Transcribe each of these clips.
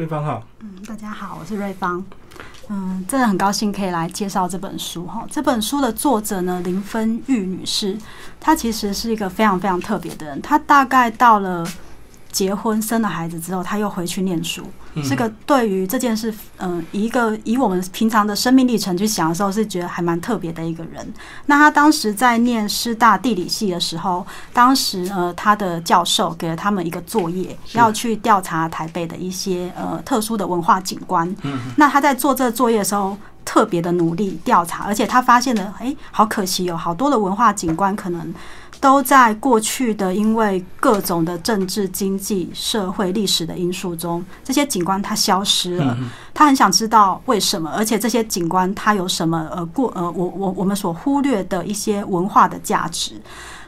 瑞芳好。嗯，大家好，我是瑞芳。嗯，真的很高兴可以来介绍这本书哈。这本书的作者呢，林芬玉女士，她其实是一个非常非常特别的人。她大概到了结婚生了孩子之后，他又回去念书。这个对于这件事，嗯，一个以我们平常的生命历程去想的时候，是觉得还蛮特别的一个人。那他当时在念师大地理系的时候，当时呃，他的教授给了他们一个作业，要去调查台北的一些呃特殊的文化景观。嗯，那他在做这作业的时候，特别的努力调查，而且他发现了，哎，好可惜哦，好多的文化景观可能。都在过去的因为各种的政治、经济、社会、历史的因素中，这些景观它消失了。他很想知道为什么，而且这些景观它有什么呃过呃我我我们所忽略的一些文化的价值，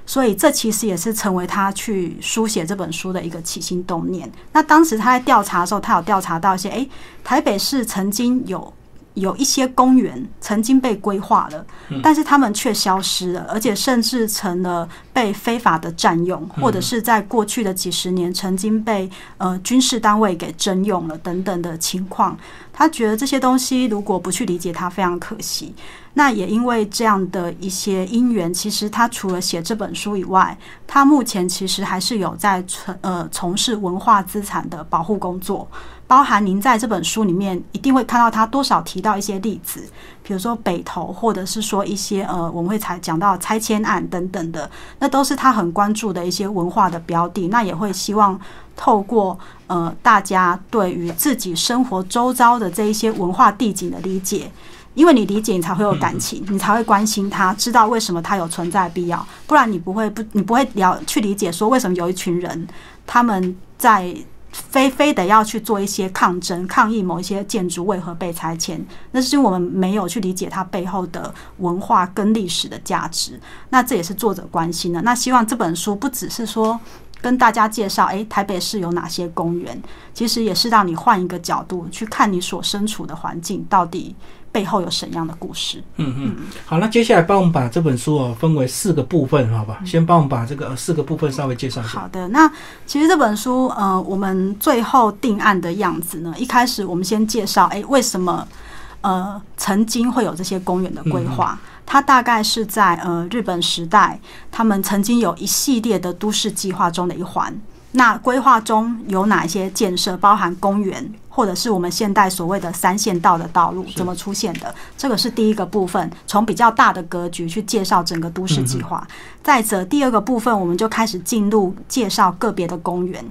所以这其实也是成为他去书写这本书的一个起心动念。那当时他在调查的时候，他有调查到一些，诶，台北市曾经有。有一些公园曾经被规划了，但是他们却消失了，而且甚至成了被非法的占用，或者是在过去的几十年曾经被呃军事单位给征用了等等的情况。他觉得这些东西如果不去理解它，非常可惜。那也因为这样的一些因缘，其实他除了写这本书以外，他目前其实还是有在从呃从事文化资产的保护工作。包含您在这本书里面一定会看到他多少提到一些例子，比如说北投，或者是说一些呃我们会才讲到拆迁案等等的，那都是他很关注的一些文化的标的。那也会希望透过呃大家对于自己生活周遭的这一些文化地景的理解，因为你理解，你才会有感情，你才会关心他，知道为什么他有存在必要，不然你不会不你不会了去理解说为什么有一群人他们在。非非得要去做一些抗争、抗议某一些建筑为何被拆迁，那是因为我们没有去理解它背后的文化跟历史的价值。那这也是作者关心的。那希望这本书不只是说跟大家介绍，诶，台北市有哪些公园，其实也是让你换一个角度去看你所身处的环境到底。背后有什么样的故事？嗯嗯，好，那接下来帮我们把这本书哦分为四个部分，好吧？先帮我们把这个四个部分稍微介绍一下。好的，那其实这本书，呃，我们最后定案的样子呢，一开始我们先介绍，哎，为什么呃曾经会有这些公园的规划？它大概是在呃日本时代，他们曾经有一系列的都市计划中的一环。那规划中有哪一些建设，包含公园，或者是我们现代所谓的三线道的道路怎么出现的？这个是第一个部分，从比较大的格局去介绍整个都市计划。再者，第二个部分我们就开始进入介绍个别的公园。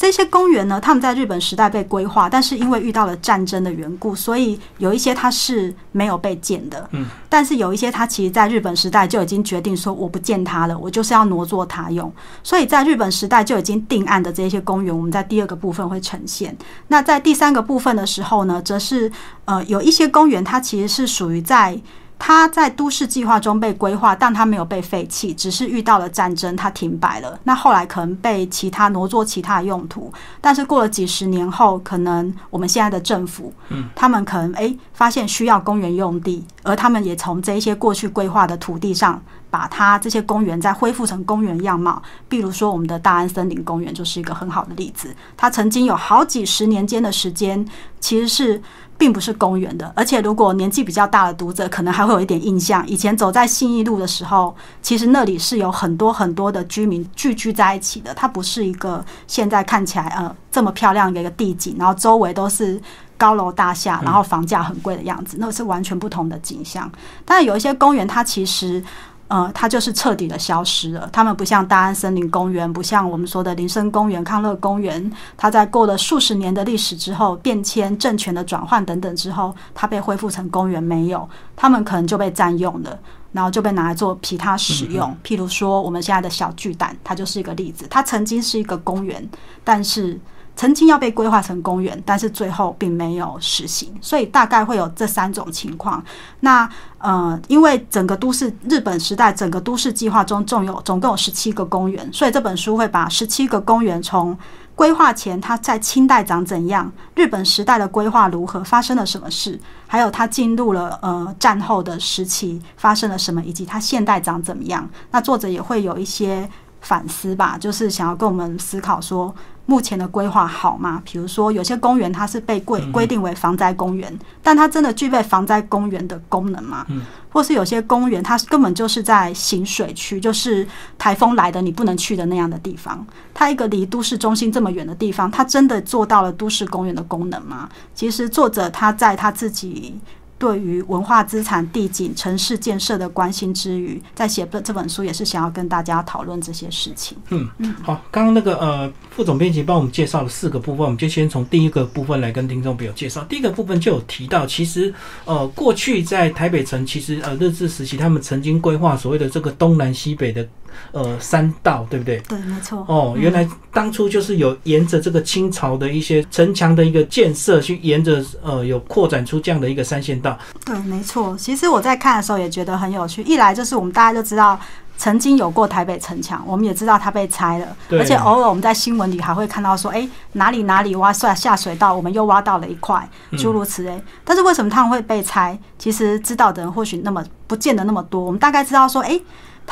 这些公园呢，他们在日本时代被规划，但是因为遇到了战争的缘故，所以有一些它是没有被建的。嗯，但是有一些它其实在日本时代就已经决定说我不建它了，我就是要挪作它用。所以在日本时代就已经定案的这些公园，我们在第二个部分会呈现。那在第三个部分的时候呢，则是呃有一些公园，它其实是属于在。它在都市计划中被规划，但它没有被废弃，只是遇到了战争，它停摆了。那后来可能被其他挪作其他用途，但是过了几十年后，可能我们现在的政府，嗯，他们可能诶发现需要公园用地，而他们也从这些过去规划的土地上，把它这些公园再恢复成公园样貌。比如说我们的大安森林公园就是一个很好的例子，它曾经有好几十年间的时间，其实是。并不是公园的，而且如果年纪比较大的读者，可能还会有一点印象。以前走在信义路的时候，其实那里是有很多很多的居民聚居在一起的。它不是一个现在看起来呃这么漂亮的一个地景，然后周围都是高楼大厦，然后房价很贵的样子，那是完全不同的景象。但有一些公园，它其实。呃，它就是彻底的消失了。他们不像大安森林公园，不像我们说的林森公园、康乐公园，它在过了数十年的历史之后，变迁、政权的转换等等之后，它被恢复成公园没有？他们可能就被占用了，然后就被拿来做其他使用。譬如说，我们现在的小巨蛋，它就是一个例子。它曾经是一个公园，但是。曾经要被规划成公园，但是最后并没有实行，所以大概会有这三种情况。那呃，因为整个都市日本时代整个都市计划中，总有总共有十七个公园，所以这本书会把十七个公园从规划前它在清代长怎样，日本时代的规划如何，发生了什么事，还有它进入了呃战后的时期发生了什么，以及它现代长怎么样。那作者也会有一些。反思吧，就是想要跟我们思考说，目前的规划好吗？比如说，有些公园它是被规规定为防灾公园，但它真的具备防灾公园的功能吗？嗯，或是有些公园它根本就是在行水区，就是台风来的你不能去的那样的地方。它一个离都市中心这么远的地方，它真的做到了都市公园的功能吗？其实作者他在他自己。对于文化资产、地景、城市建设的关心之余，在写这这本书也是想要跟大家讨论这些事情。嗯嗯，好，刚刚那个呃副总编辑帮我们介绍了四个部分，我们就先从第一个部分来跟听众朋友介绍。第一个部分就有提到，其实呃过去在台北城，其实呃日治时期他们曾经规划所谓的这个东南西北的。呃，三道对不对？对，没错。哦，原来当初就是有沿着这个清朝的一些城墙的一个建设，去沿着呃有扩展出这样的一个三线道。对，没错。其实我在看的时候也觉得很有趣。一来就是我们大家就知道曾经有过台北城墙，我们也知道它被拆了，而且偶尔我们在新闻里还会看到说，哎，哪里哪里挖下下水道，我们又挖到了一块，诸如此类。但是为什么他们会被拆？其实知道的人或许那么不见得那么多。我们大概知道说，哎。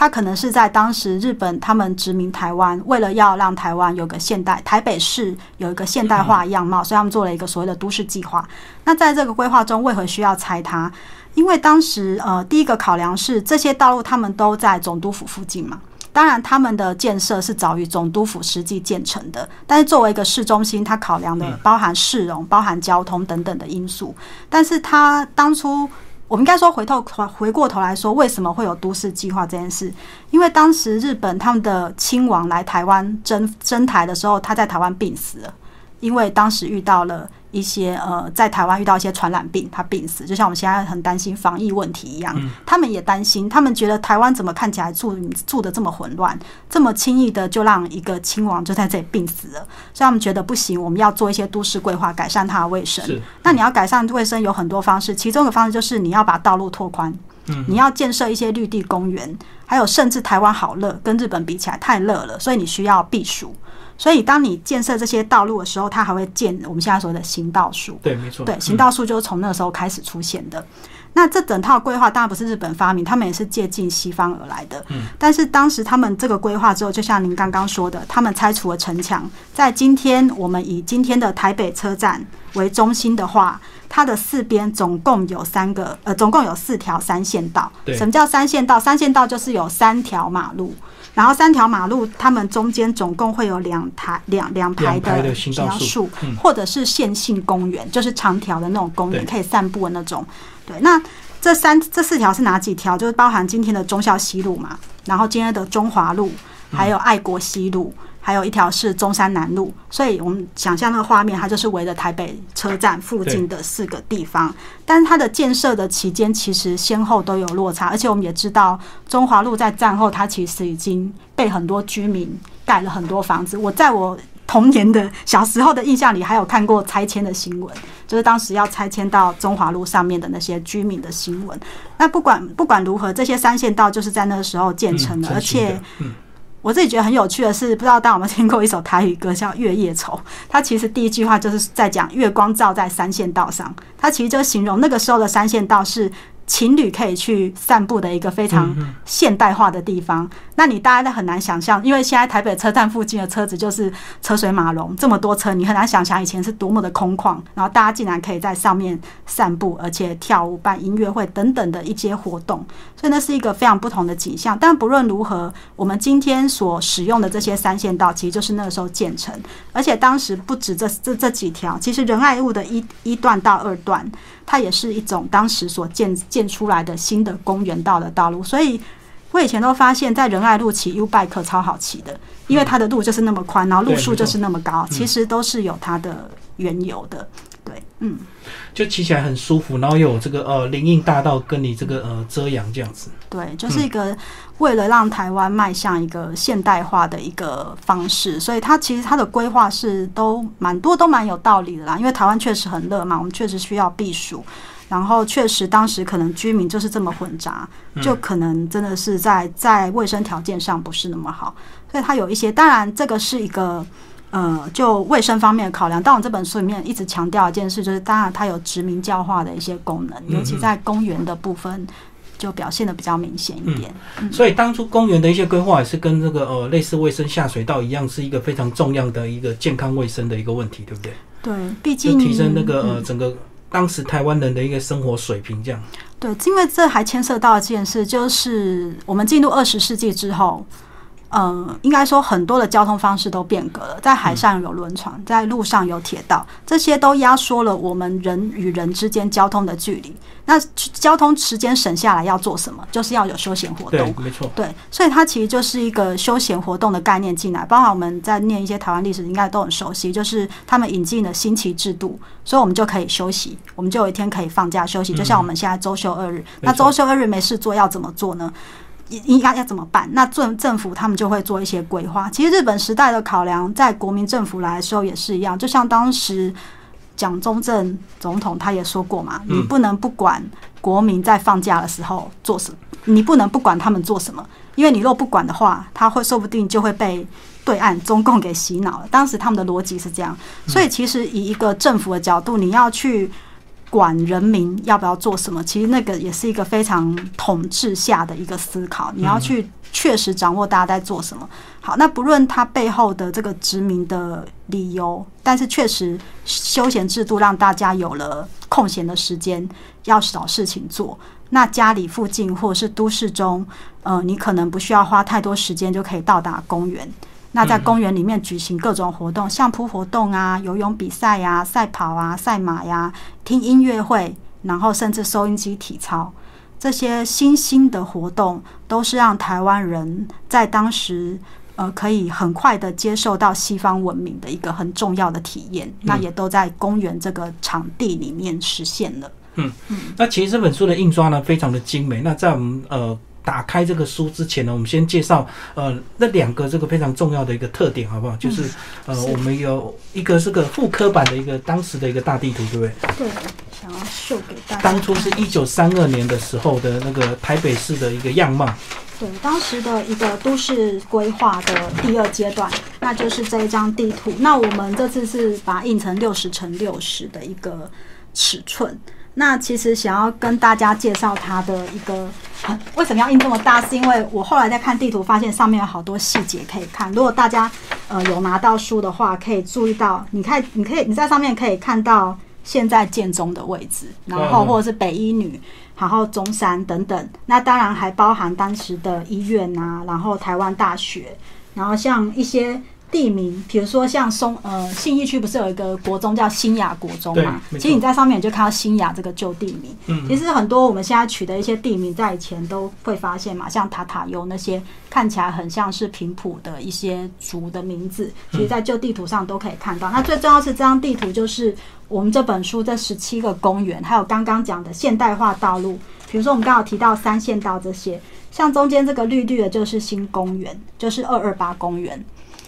他可能是在当时日本他们殖民台湾，为了要让台湾有个现代台北市有一个现代化样貌，所以他们做了一个所谓的都市计划。那在这个规划中，为何需要拆它？因为当时呃，第一个考量是这些道路他们都在总督府附近嘛。当然，他们的建设是早于总督府实际建成的，但是作为一个市中心，它考量的包含市容、包含交通等等的因素。但是它当初。我们应该说回头回过头来说，为什么会有都市计划这件事？因为当时日本他们的亲王来台湾征征台的时候，他在台湾病死了，因为当时遇到了。一些呃，在台湾遇到一些传染病，他病死，就像我们现在很担心防疫问题一样，他们也担心，他们觉得台湾怎么看起来住住的这么混乱，这么轻易的就让一个亲王就在这里病死了，所以他们觉得不行，我们要做一些都市规划，改善它的卫生。那你要改善卫生有很多方式，其中的方式就是你要把道路拓宽，你要建设一些绿地公园，还有甚至台湾好热，跟日本比起来太热了，所以你需要避暑。所以，当你建设这些道路的时候，它还会建我们现在说的行道树。对，没错。对，行道树就是从那时候开始出现的。那这整套规划当然不是日本发明，他们也是借鉴西方而来的。嗯。但是当时他们这个规划之后，就像您刚刚说的，他们拆除了城墙。在今天，我们以今天的台北车站为中心的话，它的四边总共有三个，呃，总共有四条三线道。什么叫三线道？三线道就是有三条马路。然后三条马路，它们中间总共会有两台两两排的行道树，或者是线性公园，就是长条的那种公园，可以散步的那种。对，那这三这四条是哪几条？就是包含今天的忠孝西路嘛，然后今天的中华路，还有爱国西路。还有一条是中山南路，所以我们想象那个画面，它就是围着台北车站附近的四个地方。但是它的建设的期间其实先后都有落差，而且我们也知道中华路在战后它其实已经被很多居民盖了很多房子。我在我童年的小时候的印象里，还有看过拆迁的新闻，就是当时要拆迁到中华路上面的那些居民的新闻。那不管不管如何，这些三线道就是在那个时候建成的，而且。我自己觉得很有趣的是，不知道大家有没有听过一首台语歌叫《月夜愁》？它其实第一句话就是在讲月光照在三线道上，它其实就形容那个时候的三线道是。情侣可以去散步的一个非常现代化的地方，那你大家都很难想象，因为现在台北车站附近的车子就是车水马龙，这么多车，你很难想象以前是多么的空旷，然后大家竟然可以在上面散步，而且跳舞、办音乐会等等的一些活动，所以那是一个非常不同的景象。但不论如何，我们今天所使用的这些三线道，其实就是那个时候建成，而且当时不止这这这几条，其实仁爱路的一一段到二段。它也是一种当时所建建出来的新的公园道的道路，所以我以前都发现，在仁爱路骑 U bike 超好骑的，因为它的路就是那么宽，然后路数就是那么高，其实都是有它的缘由的。对，嗯，就骑起来很舒服，然后又有这个呃林荫大道跟你这个呃遮阳这样子。对，就是一个为了让台湾迈向一个现代化的一个方式，所以它其实它的规划是都蛮多都蛮有道理的啦。因为台湾确实很热嘛，我们确实需要避暑，然后确实当时可能居民就是这么混杂，就可能真的是在在卫生条件上不是那么好，所以它有一些，当然这个是一个。呃，就卫生方面的考量，但我这本书里面一直强调一件事，就是当然它有殖民教化的一些功能，尤其在公园的部分，就表现的比较明显一点。所以当初公园的一些规划也是跟这个呃类似卫生下水道一样，是一个非常重要的一个健康卫生的一个问题，对不对？对，毕竟提升那个嗯呃整个当时台湾人的一个生活水平，这样。对，因为这还牵涉到一件事，就是我们进入二十世纪之后，呃，应该说很多的交通方式都变革了，在海上有轮船，在路上有铁道，这些都压缩了我们人与人之间交通的距离。那交通时间省下来要做什么？就是要有休闲活动对。，没错。对，所以它其实就是一个休闲活动的概念进来，包含我们在念一些台湾历史，应该都很熟悉，就是他们引进了新奇制度，所以我们就可以休息，我们就有一天可以放假休息，就像我们现在周休二日。那周休二日没事做要怎么做呢？应应该要怎么办？那政政府他们就会做一些规划。其实日本时代的考量，在国民政府来的时候也是一样，就像当时蒋中正总统他也说过嘛，嗯你不能不管国民在放假的时候做什么，你不能不管他们做什么，因为你若不管的话，他会说不定就会被对岸中共给洗脑了。当时他们的逻辑是这样，所以其实以一个政府的角度，你要去。管人民要不要做什么，其实那个也是一个非常统治下的一个思考。你要去确实掌握大家在做什么。好，那不论它背后的这个殖民的理由，但是确实休闲制度让大家有了空闲的时间，要找事情做。那家里附近或者是都市中，呃，你可能不需要花太多时间就可以到达公园。那在公园里面举行各种活动，相扑活动啊、游泳比赛呀、赛跑啊、赛马呀、听音乐会，然后甚至收音机体操，这些新兴的活动，都是让台湾人在当时呃可以很快的接受到西方文明的一个很重要的体验。那也都在公园这个场地里面实现了。嗯嗯那其实这本书的印刷呢，非常的精美。那在我们呃打开这个书之前呢，我们先介绍呃那两个这个非常重要的一个特点，好不好？就是呃是我们有一个是个复刻版的一个当时的一个大地图，对不对？对，想要秀给大家。当初是一九三二年的时候的那个台北市的一个样貌。对，当时的一个都市规划的第二阶段，那就是这一张地图。那我们这次是把它印成六十乘六十的一个尺寸。那其实想要跟大家介绍它的一个，呃为什么要印这么大？是因为我后来在看地图，发现上面有好多细节可以看。如果大家呃有拿到书的话，可以注意到，你看，你可以你在上面可以看到现在建中的位置，然后嗯或者是北一女，然后中山等等。那当然还包含当时的医院啊，然后台湾大学，然后像一些地名，比如说像松呃信义区不是有一个国中叫新雅国中嘛？其实你在上面你就看到新雅这个旧地名。嗯其实很多我们现在取的一些地名，在以前都会发现嘛，像塔塔油那些看起来很像是平埔的一些族的名字，其实在旧地图上都可以看到。那最重要是这张地图就是我们这本书这十七个公园，还有刚刚讲的现代化道路，比如说我们刚好提到三线道这些，像中间这个绿绿的就是新公园，就是二二八公园。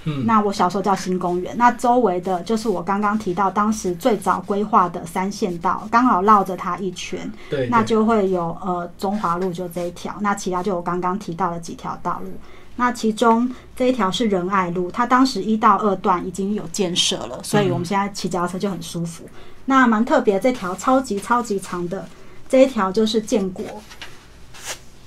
嗯那我小时候叫新公园，那周围的就是我刚刚提到当时最早规划的三线道，刚好绕着它一圈，对，对那就会有呃中华路就这一条，那其他就我刚刚提到的几条道路。那其中这一条是仁爱路，它当时一到二段已经有建设了，所以我们现在骑脚踏车就很舒服。那蛮特别，这条超级超级长的这一条就是建国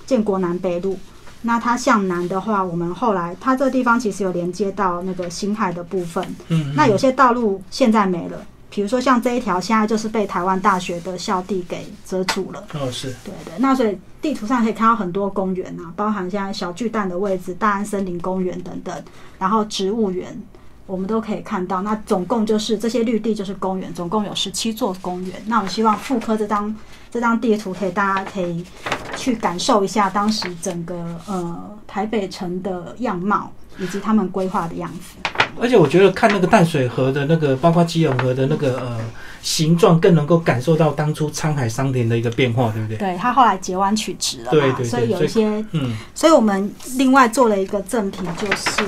建国南北路。那它向南的话，我们后来它这个地方其实有连接到那个新海的部分，嗯，那有些道路现在没了，比如说像这一条，现在就是被台湾大学的校地给遮住了。哦是，对对，那所以地图上可以看到很多公园啊，包含现在小巨蛋的位置、大安森林公园等等，然后植物园我们都可以看到。那总共就是这些绿地就是公园，总共有十七座公园。那我希望复刻这张这张地图，可以大家可以去感受一下当时整个呃台北城的样貌，以及他们规划的样子。而且我觉得看那个淡水河的那个，包括基隆河的那个呃形状，更能够感受到当初沧海桑田的一个变化，对不对？对，它后来截弯取直了嘛，对对对所以有一些嗯，所以我们另外做了一个赠品，就是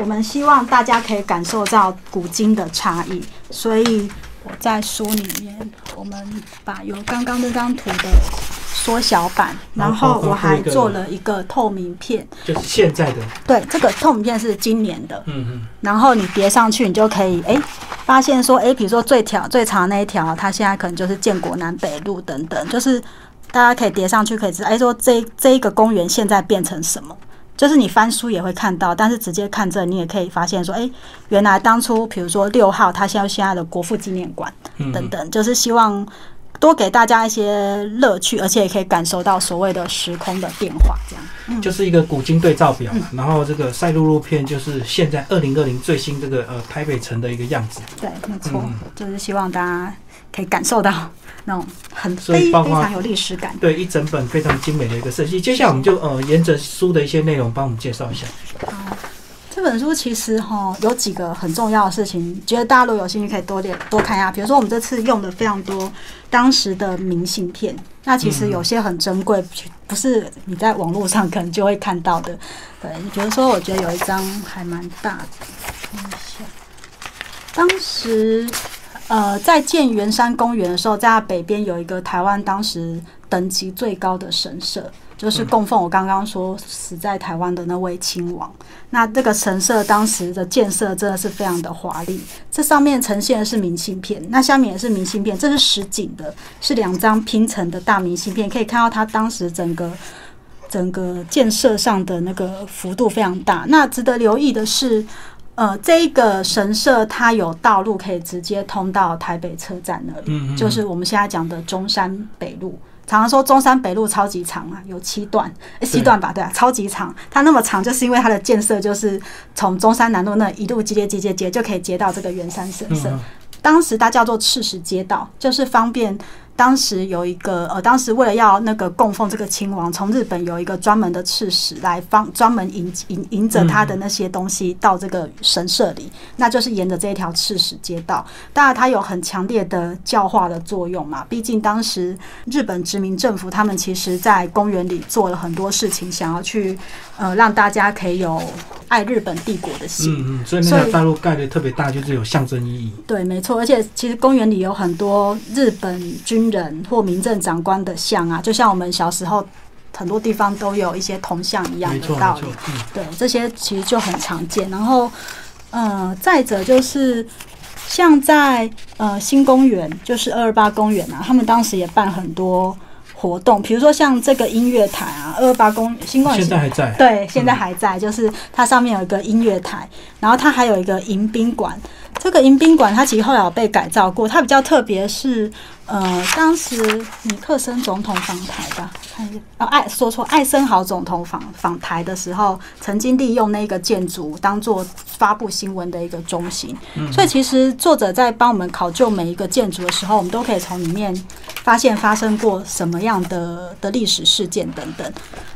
我们希望大家可以感受到古今的差异。所以我在书里面，我们把有刚刚那张图的缩小版，然后我还做了一个透明片。就是现在的，对，这个透明片是今年的，嗯嗯，然后你叠上去，你就可以哎、发现说哎、比如说最条最长那一条，它现在可能就是建国南北路等等，就是大家可以叠上去，可以知道，哎，说这这一个公园现在变成什么？就是你翻书也会看到，但是直接看这，你也可以发现说，哎，原来当初比如说六号，它现在现在的国父纪念馆等等，就是希望多给大家一些乐趣，而且也可以感受到所谓的时空的变化，这样。就是一个古今对照表，然后这个赛璐璐片就是现在二零二零最新这个呃台北城的一个样子。对，没错，就是希望大家可以感受到。那种很非非常有历史感，对一整本非常精美的一个设计。接下来我们就呃沿着书的一些内容帮我们介绍一下。好，这本书其实哈有几个很重要的事情，觉得大家如果有兴趣可以多点多看一下。比如说我们这次用的非常多当时的明信片，那其实有些很珍贵，不是你在网络上可能就会看到的。对，比如说我觉得有一张还蛮大的，看一下，当时。呃，在建圆山公园的时候，在它北边有一个台湾当时等级最高的神社，就是供奉我刚刚说死在台湾的那位亲王。那这个神社当时的建设真的是非常的华丽。这上面呈现的是明信片，那下面也是明信片，这是实景的，是两张拼成的大明信片，可以看到它当时整个整个建设上的那个幅度非常大。那值得留意的是。呃，这个神社它有道路可以直接通到台北车站那里，就是我们现在讲的中山北路。常常说中山北路超级长啊，有七段，七段吧？对啊，超级长。它那么长，就是因为它的建设就是从中山南路那一路接接接接接，就可以接到这个圆山神社。当时它叫做赤石街道，就是方便。当时有一个呃，当时为了要那个供奉这个亲王，从日本有一个专门的赤石来方专门迎迎迎着他的那些东西到这个神社里，那就是沿着这一条赤石街道。当然，它有很强烈的教化的作用嘛。毕竟当时日本殖民政府他们其实在公园里做了很多事情，想要去呃让大家可以有爱日本帝国的心。嗯嗯，所以那个大陆盖的特别大，就是有象征意义。对，没错。而且其实公园里有很多日本军。人或民政长官的像啊，就像我们小时候很多地方都有一些铜像一样的道理。对，这些其实就很常见。然后，呃，再者就是像在呃新公园，就是二二八公园啊，他们当时也办很多活动，比如说像这个音乐台啊，二二八公新冠现在还在，对，现在还在，就是它上面有一个音乐台，然后它还有一个迎宾馆。这个迎宾馆它其实后来有被改造过，它比较特别是。呃，当时尼克森总统访台吧，看一下，哦，艾说错，艾森豪总统访访台的时候，曾经利用那个建筑当做发布新闻的一个中心。所以其实作者在帮我们考究每一个建筑的时候，我们都可以从里面发现发生过什么样的的历史事件等等。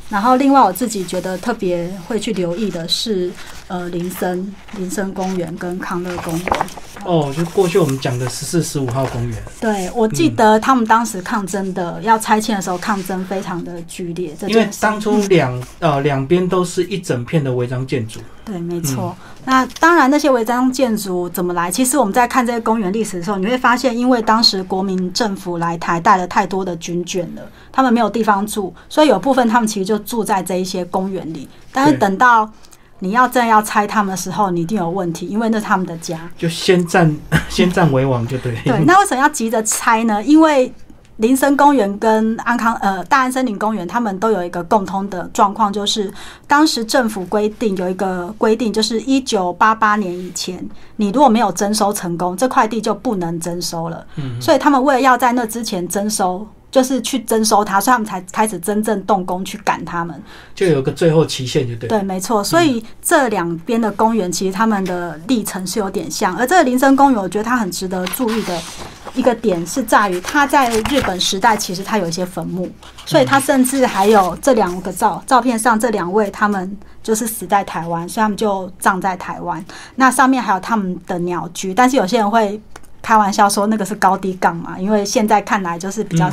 然后另外我自己觉得特别会去留意的是，呃，林森林森公园跟康乐公园。哦，就过去我们讲的十四、十五号公园。对，我记得他们当时抗争的要拆迁的时候，抗争非常的剧烈。因为当初 两呃两边都是一整片的违章建筑。对，没错。那当然，那些违章建筑怎么来？其实我们在看这些公园历史的时候，你会发现，因为当时国民政府来台带了太多的军眷了，他们没有地方住，所以有部分他们其实就住在这一些公园里。但是等到你要真要拆他们的时候，你一定有问题，因为那是他们的家，就先占 先占为王就对。对，那为什么要急着拆呢？因为林森公园跟安康呃大安森林公园，他们都有一个共通的状况，就是当时政府规定有一个规定，就是一九八八年以前，你如果没有征收成功，这块地就不能征收了。嗯，所以他们为了要在那之前征收。就是去征收它，所以他们才开始真正动工去赶他们，就有个最后期限，就对。对，没错。所以这两边的公园其实他们的历程是有点像。而这个林森公园，我觉得它很值得注意的一个点是在于，它在日本时代其实它有一些坟墓，所以它甚至还有这两个照照片上这两位他们就是死在台湾，所以他们就葬在台湾。那上面还有他们的鸟居，但是有些人会。开玩笑说那个是高低杠嘛，因为现在看来就是比较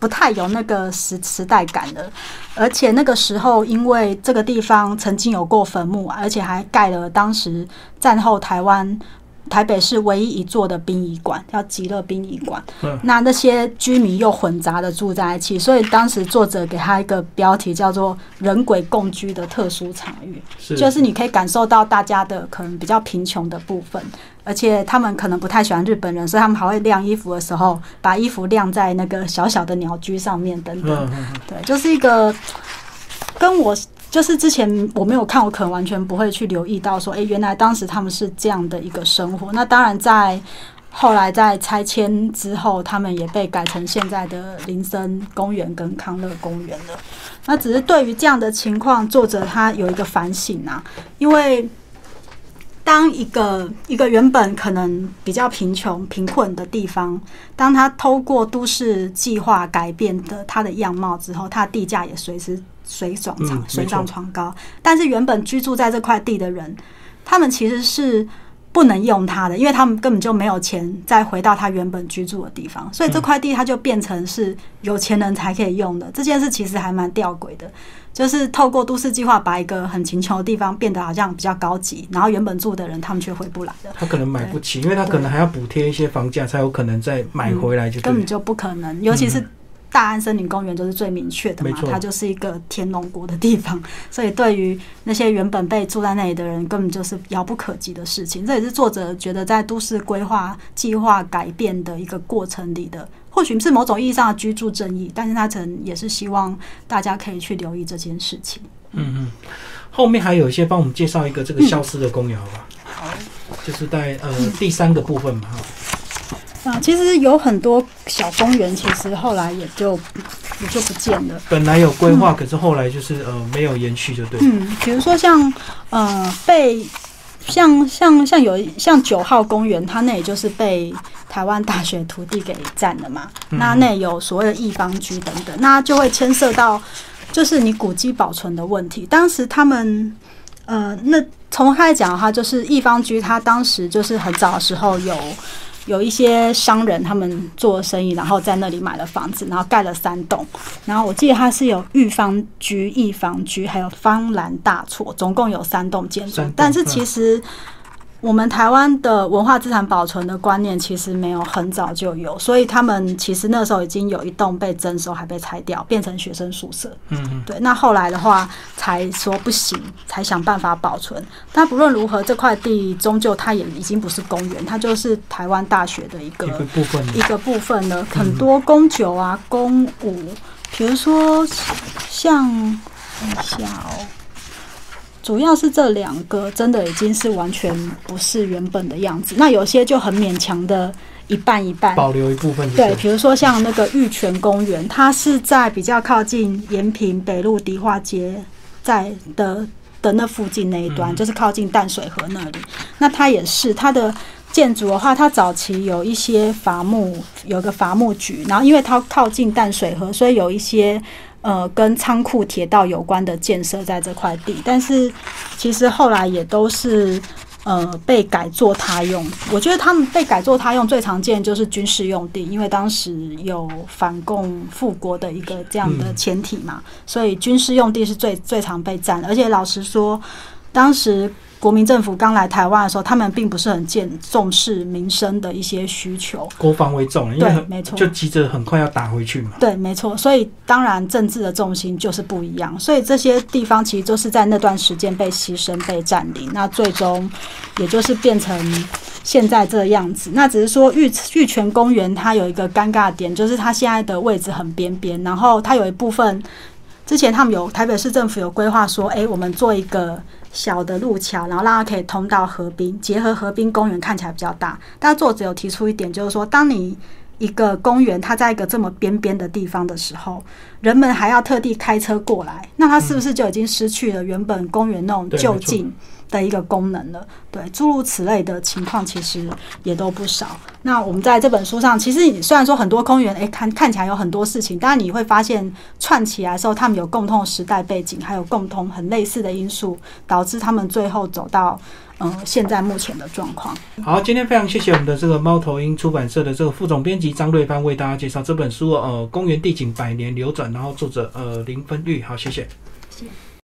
不太有那个时时代感了。而且那个时候，因为这个地方曾经有过坟墓，而且还盖了当时战后台湾台北市唯一一座的殡仪馆，叫极乐殡仪馆。嗯那那些居民又混杂的住在一起，所以当时作者给他一个标题叫做“人鬼共居的特殊场域”，是就是你可以感受到大家的可能比较贫穷的部分，而且他们可能不太喜欢日本人，所以他们还会晾衣服的时候把衣服晾在那个小小的鸟居上面等等。嗯嗯嗯对，就是一个跟我就是之前我没有看，我可能完全不会去留意到说，诶，原来当时他们是这样的一个生活。那当然在后来在拆迁之后，他们也被改成现在的林森公园跟康乐公园了。那只是对于这样的情况，作者他有一个反省啊，因为。当一个一个原本可能比较贫穷、贫困的地方，当他透过都市计划改变的他的样貌之后，他地价也随之水涨嗯船水涨船高。但是原本居住在这块地的人，他们其实是不能用它的，因为他们根本就没有钱再回到他原本居住的地方，所以这块地它就变成是有钱人才可以用的。这件事其实还蛮吊诡的。就是透过都市计划把一个很贫穷的地方变得好像比较高级，然后原本住的人他们却回不来了。他可能买不起，因为他可能还要补贴一些房价，才有可能再买回来就根本就不可能，尤其是大安森林公园就是最明确的嘛它就是一个天龙国的地方，所以对于那些原本被住在那里的人，根本就是遥不可及的事情。这也是作者觉得在都市规划计划改变的一个过程里的，或许是某种意义上的居住正义，但是他可能也是希望大家可以去留意这件事情。嗯嗯，后面还有一些帮我们介绍一个这个消失的公园，好吧？好。就是在呃第三个部分嘛，哈，啊，其实有很多小公园，其实后来也就也就不见了。本来有规划，可是后来就是呃没有延续，就对。嗯，比如说像呃被像像像有像九号公园，它那也就是被台湾大学土地给占了嘛，嗯那那有所谓的一方居等等，那就会牵涉到就是你古迹保存的问题。当时他们呃，那从开始讲的话，就是一方居，他当时就是很早的时候有。有一些商人他们做生意，然后在那里买了房子，然后盖了三栋。然后我记得它是有裕芳居、逸芳居，还有方兰大厝，总共有三栋建筑。但是其实我们台湾的文化资产保存的观念其实没有很早就有，所以他们其实那时候已经有一栋被征收，还被拆掉，变成学生宿舍。嗯嗯，对，那后来的话才说不行，才想办法保存。但不论如何，这块地终究它也已经不是公园，它就是台湾大学的一个一个部分一个部分了。很多公酒啊、公舞，比如说像看一下哦，主要是这两个真的已经是完全不是原本的样子。那有些就很勉强的一半一半，保留一部分，对，，比如说像那个玉泉公园，它是在比较靠近延平北路迪化街在的的那附近那一端，嗯就是靠近淡水河那里。那它也是它的建筑的话，它早期有一些伐木，有个伐木局，然后因为它靠近淡水河，所以有一些。呃，跟仓库、铁道有关的建设在这块地，但是其实后来也都是呃被改作他用。我觉得他们被改作他用最常见就是军事用地，因为当时有反共复国的一个这样的前提嘛，所以军事用地是最最常被占的。而且老实说，当时国民政府刚来台湾的时候，他们并不是很见重视民生的一些需求。国防为重，因为很对没错就急着很快要打回去嘛。对，没错，所以当然政治的重心就是不一样，所以这些地方其实都是在那段时间被牺牲、被占领，那最终也就是变成现在这个样子。那只是说玉玉泉公园它有一个尴尬点，就是它现在的位置很边边，然后它有一部分之前他们有台北市政府有规划说，诶，我们做一个小的路桥，然后让它可以通到河滨，结合河滨公园看起来比较大。但作者有提出一点，就是说，当你一个公园它在一个这么边边的地方的时候，人们还要特地开车过来，那它是不是就已经失去了原本公园那种就近的一个功能了？对，诸如此类的情况其实也都不少。那我们在这本书上，其实你虽然说很多公园，诶，看看起来有很多事情，但是你会发现串起来的时候，他们有共同的时代背景，还有共同很类似的因素，导致他们最后走到嗯现在目前的状况。好，今天非常谢谢我们的这个猫头鹰出版社的这个副总编辑张瑞帆为大家介绍这本书，呃，公园地景百年流转，然后作者呃林芬玉，好，谢谢。谢谢